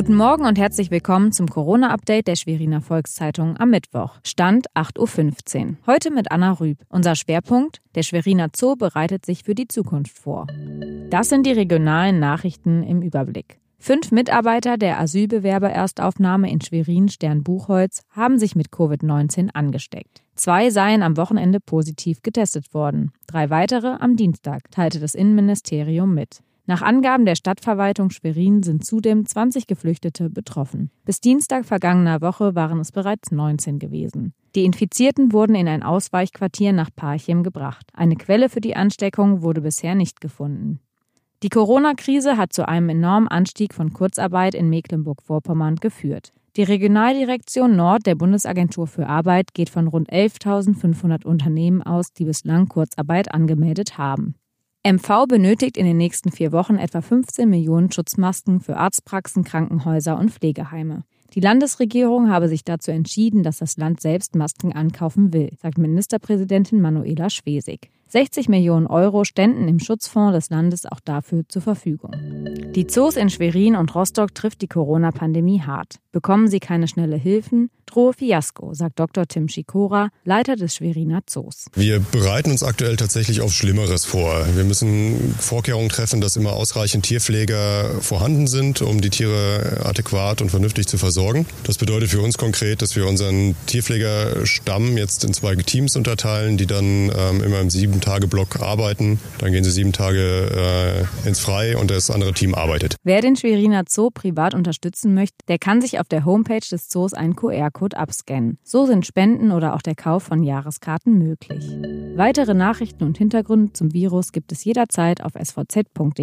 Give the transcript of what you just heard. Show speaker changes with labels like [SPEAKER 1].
[SPEAKER 1] Guten Morgen und herzlich willkommen zum Corona-Update der Schweriner Volkszeitung am Mittwoch. Stand 8.15 Uhr. Heute mit Anna Rüb. Unser Schwerpunkt: Der Schweriner Zoo bereitet sich für die Zukunft vor. Das sind die regionalen Nachrichten im Überblick. Fünf Mitarbeiter der Asylbewerber-Erstaufnahme in Schwerin-Sternbuchholz haben sich mit Covid-19 angesteckt. Zwei seien am Wochenende positiv getestet worden. Drei weitere am Dienstag, teilte das Innenministerium mit. Nach Angaben der Stadtverwaltung Schwerin sind zudem 20 Geflüchtete betroffen. Bis Dienstag vergangener Woche waren es bereits 19 gewesen. Die Infizierten wurden in ein Ausweichquartier nach Parchim gebracht. Eine Quelle für die Ansteckung wurde bisher nicht gefunden. Die Corona-Krise hat zu einem enormen Anstieg von Kurzarbeit in Mecklenburg-Vorpommern geführt. Die Regionaldirektion Nord der Bundesagentur für Arbeit geht von rund 11.500 Unternehmen aus, die bislang Kurzarbeit angemeldet haben. MV benötigt in den nächsten vier Wochen etwa 15 Millionen Schutzmasken für Arztpraxen, Krankenhäuser und Pflegeheime. Die Landesregierung habe sich dazu entschieden, dass das Land selbst Masken ankaufen will, sagt Ministerpräsidentin Manuela Schwesig. 60 Millionen Euro ständen im Schutzfonds des Landes auch dafür zur Verfügung. Die Zoos in Schwerin und Rostock trifft die Corona-Pandemie hart. Bekommen sie keine schnelle Hilfen, drohe Fiasko, sagt Dr. Tim Schikora, Leiter des Schweriner Zoos.
[SPEAKER 2] Wir bereiten uns aktuell tatsächlich auf Schlimmeres vor. Wir müssen Vorkehrungen treffen, dass immer ausreichend Tierpfleger vorhanden sind, um die Tiere adäquat und vernünftig zu versorgen. Das bedeutet für uns konkret, dass wir unseren Tierpflegerstamm jetzt in zwei Teams unterteilen, die dann ähm, immer im sieben Tage Block arbeiten. Dann gehen sie sieben Tage äh, ins Frei und das andere Team arbeitet.
[SPEAKER 1] Wer den Schweriner Zoo privat unterstützen möchte, der kann sich auf der Homepage des Zoos einen QR-Code abscannen. So sind Spenden oder auch der Kauf von Jahreskarten möglich. Weitere Nachrichten und Hintergründe zum Virus gibt es jederzeit auf svz.de-corona.